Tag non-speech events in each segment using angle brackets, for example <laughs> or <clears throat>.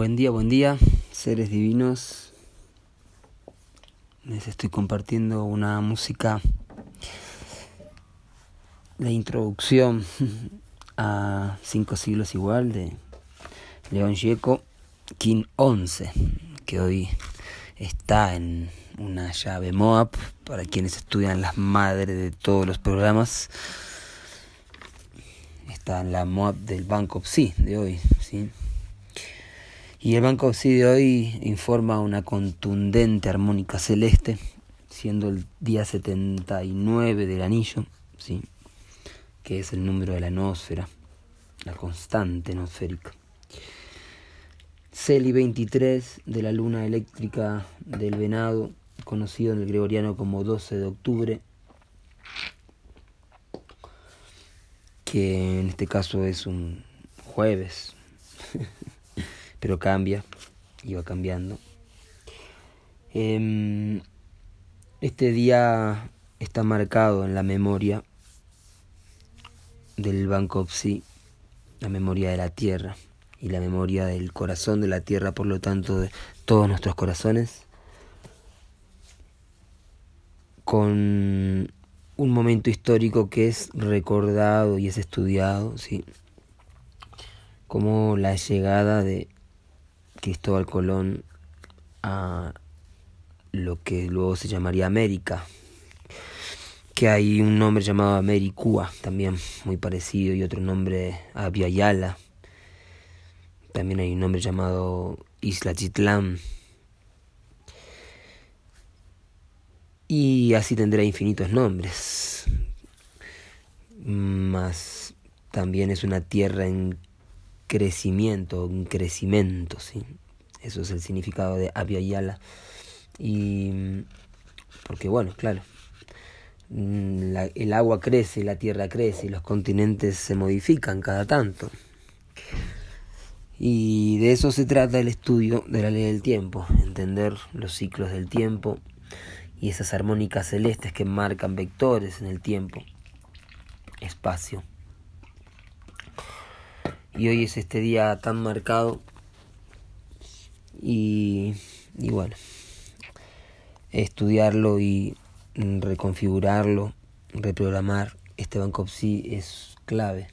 Buen día, buen día, seres divinos. Les estoy compartiendo una música de introducción a cinco siglos igual de León Gieco, King 11, que hoy está en una llave Moab para quienes estudian las madres de todos los programas. Está en la Moab del Banco Psi de hoy, ¿sí? Y el Banco Psi de hoy informa una contundente armónica celeste, siendo el día 79 del anillo, ¿sí? que es el número de la atmósfera, la constante atmosférica. Celi 23 de la luna eléctrica del venado, conocido en el gregoriano como 12 de octubre, que en este caso es un jueves. <laughs> pero cambia y va cambiando. Em, este día está marcado en la memoria del Banco Psi, la memoria de la tierra y la memoria del corazón de la tierra, por lo tanto de todos nuestros corazones, con un momento histórico que es recordado y es estudiado, ¿sí? como la llegada de Cristóbal Colón a lo que luego se llamaría América, que hay un nombre llamado Americúa, también muy parecido, y otro nombre Aviala. También hay un nombre llamado Isla Chitlán. Y así tendrá infinitos nombres. Más también es una tierra en crecimiento, un crecimiento, ¿sí? Eso es el significado de Abya Y porque bueno, claro, mm, el agua crece, la tierra crece los continentes se modifican cada tanto. Y de eso se trata el estudio de la ley del tiempo, entender los ciclos del tiempo y esas armónicas celestes que marcan vectores en el tiempo, espacio y hoy es este día tan marcado y, bueno, estudiarlo y reconfigurarlo, reprogramar este Banco Psi es clave.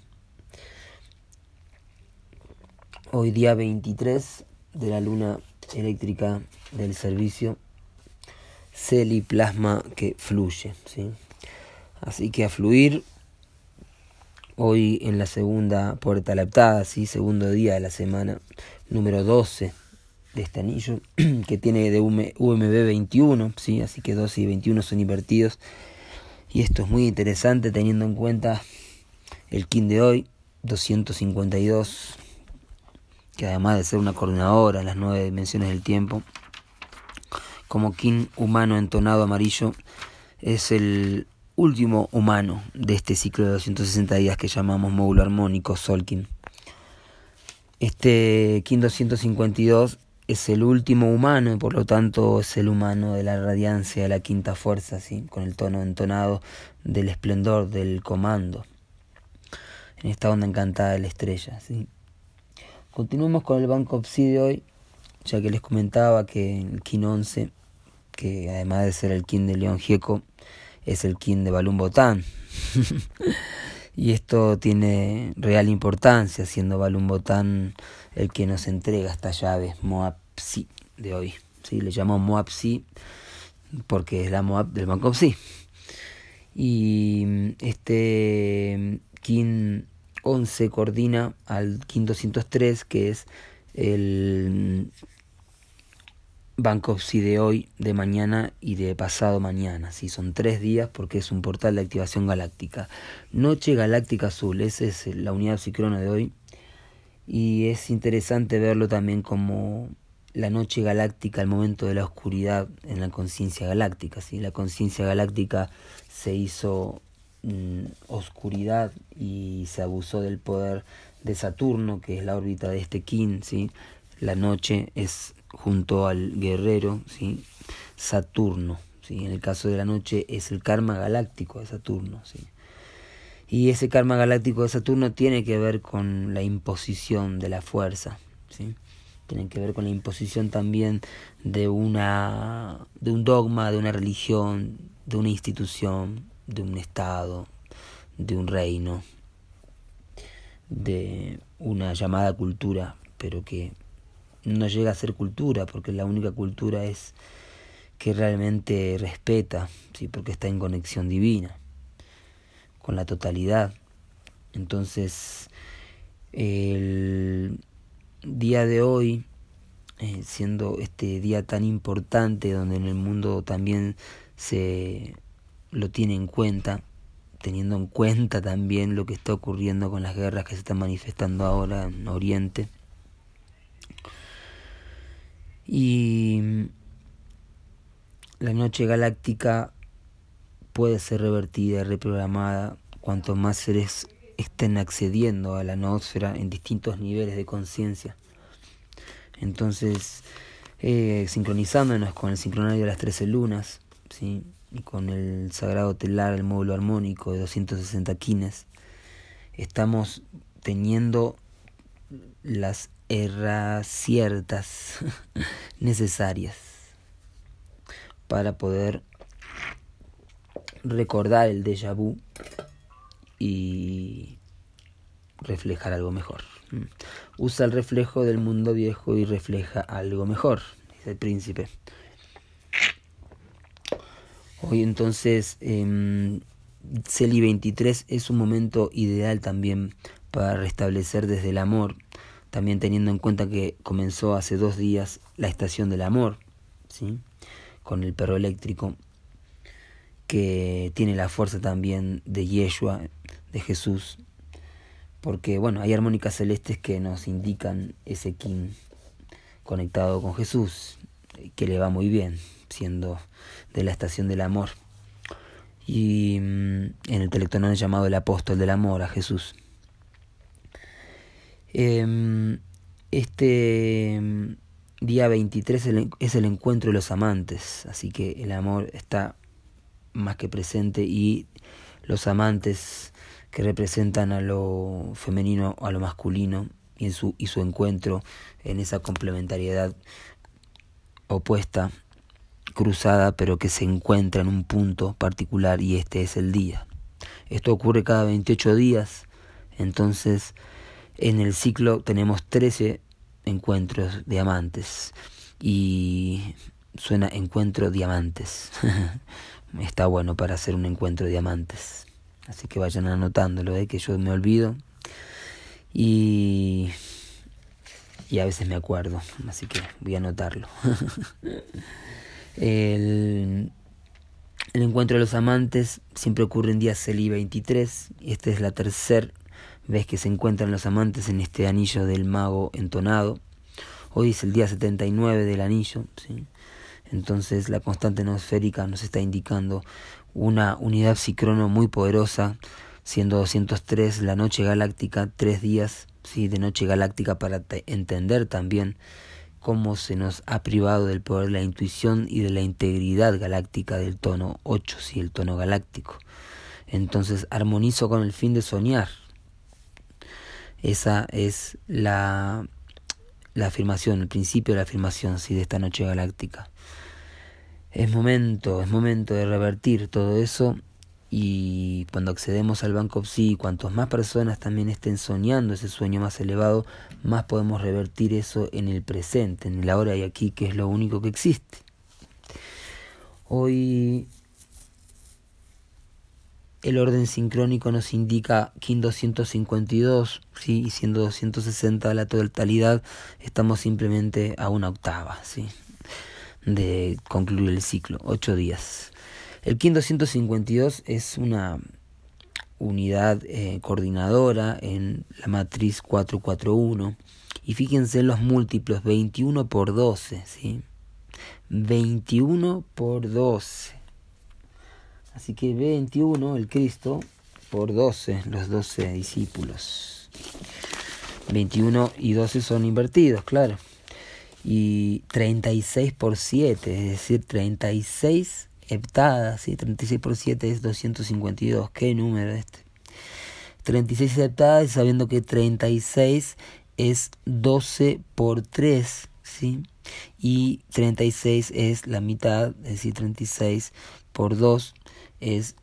Hoy día 23 de la luna eléctrica del servicio, celi plasma que fluye, ¿sí? Así que a fluir Hoy en la segunda puerta laptada, ¿sí? segundo día de la semana, número 12 de este anillo, <clears throat> que tiene de UMB 21, ¿sí? así que 12 y 21 son invertidos. Y esto es muy interesante teniendo en cuenta el kin de hoy, 252, que además de ser una coordinadora en las nueve dimensiones del tiempo, como kin humano entonado amarillo, es el último humano de este ciclo de 260 días que llamamos módulo armónico Solkin. Este Kin 252 es el último humano y por lo tanto es el humano de la radiancia de la quinta fuerza, ¿sí? con el tono entonado del esplendor del comando. En esta onda encantada de la estrella. ¿sí? Continuemos con el Banco Psi de hoy, ya que les comentaba que el Kin 11, que además de ser el Kin de León Gieco, es el kin de Balún Botán. <laughs> y esto tiene real importancia, siendo Balún Botán el que nos entrega esta llave Moab Psi de hoy. ¿sí? Le llamamos Moab Psi porque es la Moab del Banco Psi. Y este kin 11 coordina al kin 203, que es el Sí de hoy, de mañana y de pasado mañana. Sí, son tres días porque es un portal de activación galáctica. Noche Galáctica Azul, esa es la unidad psicrona de hoy. Y es interesante verlo también como la noche galáctica, el momento de la oscuridad en la conciencia galáctica. ¿sí? La conciencia galáctica se hizo mm, oscuridad y se abusó del poder de Saturno, que es la órbita de este Kin. La noche es junto al guerrero, ¿sí? Saturno, ¿sí? En el caso de la noche es el karma galáctico de Saturno, ¿sí? Y ese karma galáctico de Saturno tiene que ver con la imposición de la fuerza, ¿sí? Tiene que ver con la imposición también de una de un dogma, de una religión, de una institución, de un estado, de un reino, de una llamada cultura, pero que no llega a ser cultura, porque la única cultura es que realmente respeta, ¿sí? porque está en conexión divina con la totalidad. Entonces, el día de hoy, eh, siendo este día tan importante donde en el mundo también se lo tiene en cuenta, teniendo en cuenta también lo que está ocurriendo con las guerras que se están manifestando ahora en Oriente. Y la noche galáctica puede ser revertida reprogramada cuanto más seres estén accediendo a la noósfera en distintos niveles de conciencia. Entonces, eh, sincronizándonos con el sincronario de las trece lunas, ¿sí? y con el sagrado telar, el módulo armónico de 260 quines, estamos teniendo las erras ciertas <laughs> necesarias para poder recordar el déjà vu y reflejar algo mejor. Mm. Usa el reflejo del mundo viejo y refleja algo mejor, dice el príncipe. Hoy entonces eh, CELI 23 es un momento ideal también para restablecer desde el amor, también teniendo en cuenta que comenzó hace dos días la estación del amor, ¿sí? con el perro eléctrico que tiene la fuerza también de Yeshua, de Jesús, porque bueno, hay armónicas celestes que nos indican ese kin conectado con Jesús, que le va muy bien, siendo de la estación del amor. Y mm, en el telectonón llamado el apóstol del amor a Jesús. Em, este mm, día 23 es el encuentro de los amantes, así que el amor está más que presente y los amantes que representan a lo femenino a lo masculino y, en su, y su encuentro en esa complementariedad opuesta, cruzada, pero que se encuentra en un punto particular y este es el día. Esto ocurre cada 28 días, entonces en el ciclo tenemos 13 encuentros de amantes y suena encuentro diamantes. <laughs> está bueno para hacer un encuentro diamantes. Así que vayan anotándolo, ¿eh? que yo me olvido. Y, y a veces me acuerdo, así que voy a anotarlo. <laughs> el, encuentro de los amantes siempre ocurre en día CELI 23. Y esta es la tercera vez que se encuentran los amantes en este anillo del mago entonado. Hoy es el día 79 del anillo. ¿sí? Entonces la constante atmosférica nos está indicando una unidad psicrono muy poderosa, siendo 203 la noche galáctica, tres días ¿sí? de noche galáctica para entender también cómo se nos ha privado del poder de la intuición y de la integridad galáctica del tono 8, ¿sí? el tono galáctico. Entonces armonizo con el fin de soñar. Esa es la, la afirmación, el principio de la afirmación ¿sí? de esta noche galáctica es momento, es momento de revertir todo eso y cuando accedemos al Banco Psi, cuantos más personas también estén soñando ese sueño más elevado, más podemos revertir eso en el presente, en el ahora y aquí, que es lo único que existe. Hoy el orden sincrónico nos indica KIN 252, ¿sí? y siendo 260 la totalidad, estamos simplemente a una octava. ¿sí? de concluir el ciclo, ocho días. El KIN 252 es una unidad eh, coordinadora en la matriz 441 y fíjense en los múltiplos 21 por 12, ¿sí? 21 por 12. Así que 21, el Cristo, por 12, los 12 discípulos. 21 y 12 son invertidos, claro. Y 36 por 7, es decir, 36 heptadas, ¿sí? 36 por 7 es 252. ¿Qué número este? 36 heptadas, sabiendo que 36 es 12 por 3, ¿sí? Y 36 es la mitad, es decir, 36 por 2 es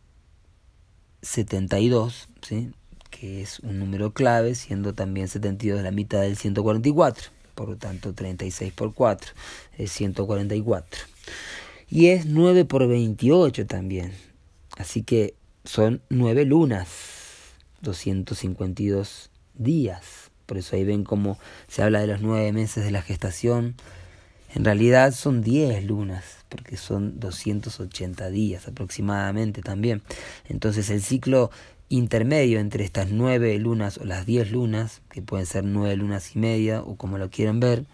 72, ¿sí? que es un número clave, siendo también 72 la mitad del 144. Por lo tanto, 36 por 4 es 144. Y es 9 por 28 también. Así que son 9 lunas, 252 días. Por eso ahí ven cómo se habla de los 9 meses de la gestación. En realidad son 10 lunas, porque son 280 días aproximadamente también. Entonces el ciclo intermedio entre estas 9 lunas o las 10 lunas, que pueden ser 9 lunas y media o como lo quieran ver,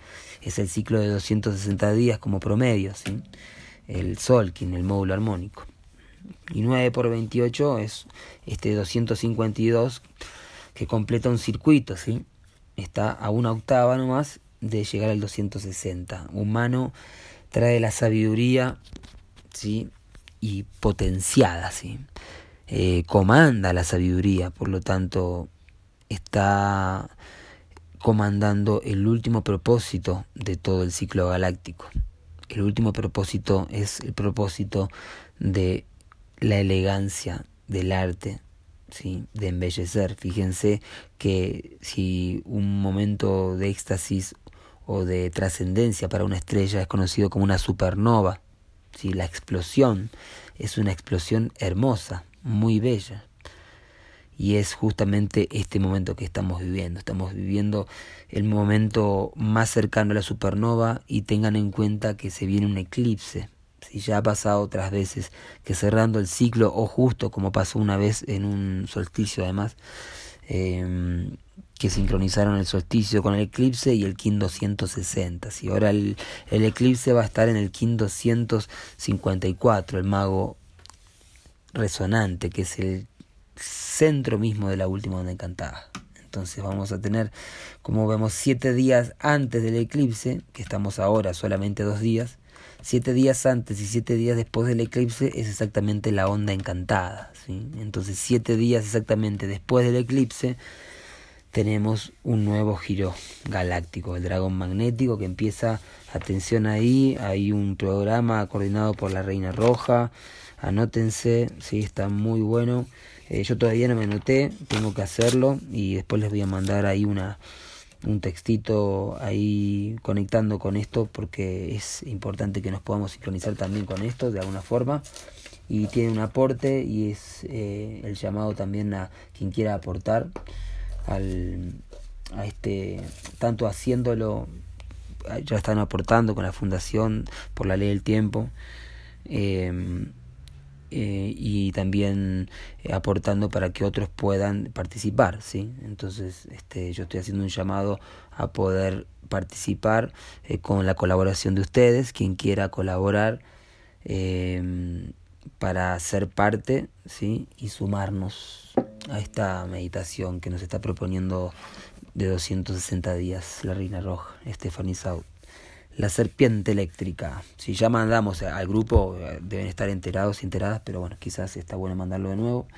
es el ciclo de 260 días como promedio, ¿sí? el Solkin, el módulo armónico. Y 9 por 28 es este 252 que completa un circuito, ¿sí? está a una octava nomás de llegar al 260. Humano trae la sabiduría, ¿sí? Y potenciada, ¿sí? Eh, comanda la sabiduría, por lo tanto, está comandando el último propósito de todo el ciclo galáctico. El último propósito es el propósito de la elegancia del arte, ¿sí? de embellecer. Fíjense que si un momento de éxtasis o de trascendencia para una estrella es conocido como una supernova. ¿sí? La explosión es una explosión hermosa, muy bella. Y es justamente este momento que estamos viviendo. Estamos viviendo el momento más cercano a la supernova y tengan en cuenta que se viene un eclipse. Si ya ha pasado otras veces que cerrando el ciclo o justo como pasó una vez en un solsticio además, eh, que sincronizaron el solsticio con el eclipse y el KIN 260. Si ahora el, el eclipse va a estar en el KIN 254, el mago resonante, que es el centro mismo de la última onda encantada. Entonces vamos a tener, como vemos, siete días antes del eclipse, que estamos ahora solamente dos días, siete días antes y siete días después del eclipse es exactamente la onda encantada. ¿sí? Entonces siete días exactamente después del eclipse tenemos un nuevo giro galáctico, el dragón magnético que empieza, atención ahí, hay un programa coordinado por la Reina Roja, anótense, sí, está muy bueno. Eh, yo todavía no me anoté, tengo que hacerlo y después les voy a mandar ahí una un textito ahí conectando con esto porque es importante que nos podamos sincronizar también con esto de alguna forma. Y tiene un aporte y es eh, el llamado también a quien quiera aportar al, a este, tanto haciéndolo, ya están aportando con la Fundación por la Ley del Tiempo, eh, eh, y también aportando para que otros puedan participar, ¿sí? Entonces, este, yo estoy haciendo un llamado a poder participar eh, con la colaboración de ustedes, quien quiera colaborar para ser parte, ¿sí? Y sumarnos a esta meditación que nos está proponiendo de 260 días la Reina Roja, Stephanie Saud. La serpiente eléctrica. Si ya mandamos al grupo, deben estar enterados y enteradas, pero bueno, quizás está bueno mandarlo de nuevo.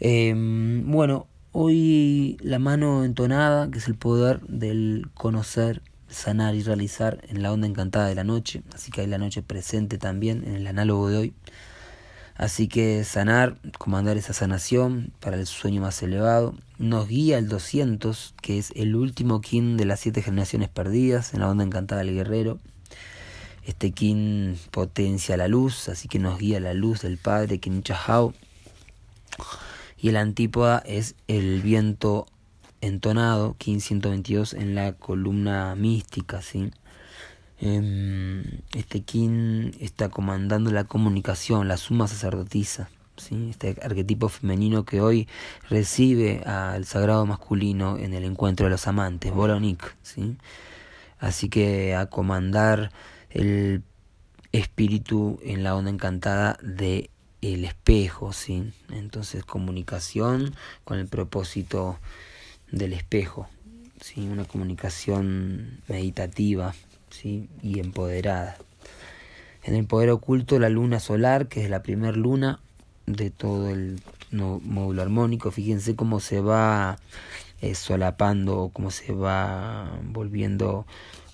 Em, bueno, hoy la mano entonada, que es el poder del conocer, sanar y realizar en la onda encantada de la noche. Así que hay la noche presente también en el análogo de hoy. Así que sanar, comandar esa sanación para el sueño más elevado. Nos guía el 200, que es el último kin de las siete generaciones perdidas en la onda encantada del guerrero. Este kin potencia la luz, así que nos guía la luz del Padre, Kin Chahao. Y el antípoda es el viento entonado, Kin 122 en la columna mística, ¿sí? Em, este Kin está comandando la comunicación, la suma sacerdotisa, ¿sí? este arquetipo femenino que hoy recibe al sagrado masculino en el encuentro de los amantes, Bolonik. ¿sí? Así que a comandar el espíritu en la onda encantada de el espejo, ¿sí? Entonces comunicación con el propósito del espejo, ¿sí? Una comunicación meditativa, ¿sí? Y empoderada. En el poder oculto la luna solar, que es la primer luna de todo el módulo armónico, fíjense cómo se va eh, solapando, cómo se va volviendo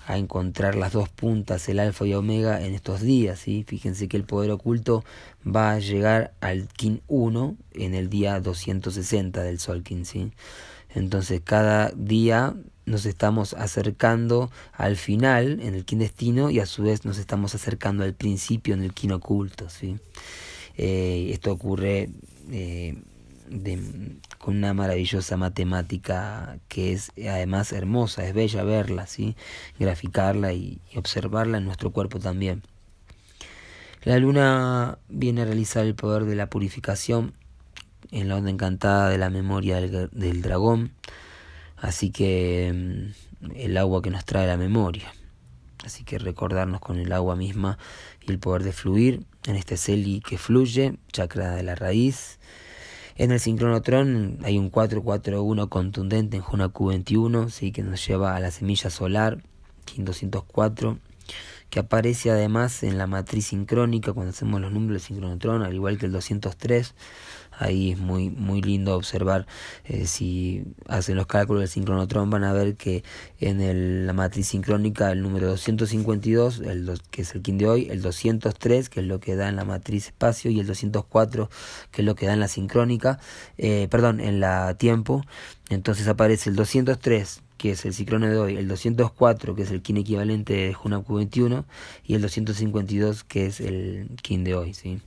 a encontrar las dos puntas, el alfa y omega, en estos días. ¿sí? Fíjense que el poder oculto va a llegar al Kin 1 en el día 260 del Sol Kin. ¿sí? Entonces cada día nos estamos acercando al final en el Kin destino y a su vez nos estamos acercando al principio en el Kin oculto. ¿sí? Eh, esto ocurre eh, con una maravillosa matemática que es además hermosa, es bella verla, ¿sí? graficarla y, observarla en nuestro cuerpo también. La luna viene a realizar el poder de la purificación en la onda encantada de la memoria del dragón, así que mm, el agua que nos trae la memoria. Así que recordarnos con el agua misma y el poder de fluir en este celi que fluye, chakra de la raíz, en el sincronotron hay un 441 contundente en Junaku 21, ¿sí? que nos lleva a la semilla solar, 204, que aparece además en la matriz sincrónica cuando hacemos los números del sincronotron, al igual que el 203. Ahí es muy, muy lindo observar, eh, si hacen los cálculos del sincronotron van a ver que en la matriz sincrónica el número 252, el que es el kin de hoy, el 203, que es lo que da en la matriz espacio, y el 204, que es lo que da en la sincrónica, eh, perdón, en la tiempo. Entonces aparece el 203, que es el ciclone de hoy, el 204, que es el kin equivalente de Junaku 21, y el 252, que es el kin de hoy. ¿sí?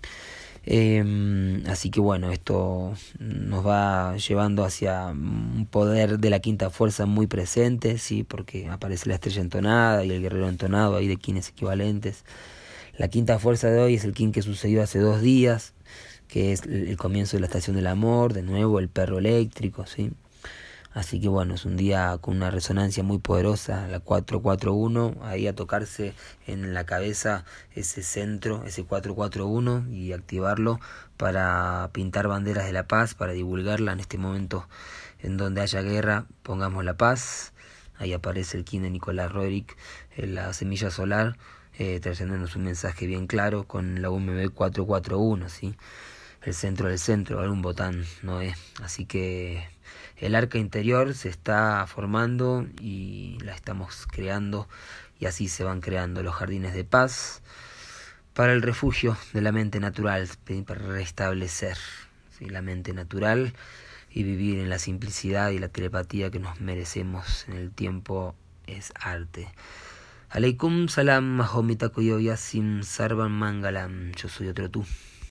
Eh, así que bueno, esto nos va llevando hacia un poder de la quinta fuerza muy presente, sí, porque aparece la estrella entonada y el guerrero entonado ahí de quines equivalentes. La quinta fuerza de hoy es el kin que sucedió hace dos días, que es el comienzo de la estación del amor, de nuevo el perro eléctrico, sí. Así que bueno, es un día con una resonancia muy poderosa, la 441, ahí a tocarse en la cabeza ese centro, ese 441 y activarlo para pintar banderas de la paz, para divulgarla en este momento en donde haya guerra, pongamos la paz. Ahí aparece el kin de Nicolás Roerich, la semilla solar, eh, trayéndonos un mensaje bien claro con la UMB 441, ¿sí? El centro del centro, algún botán, no es. Así que el arca interior se está formando y la estamos creando y así se van creando los jardines de paz para el refugio de la mente natural, para restablecer la mente natural y vivir en la simplicidad y la telepatía que nos merecemos en el tiempo es arte. Aleikum salam mahomita Yasim sarvan mangalam. Yo soy otro tú.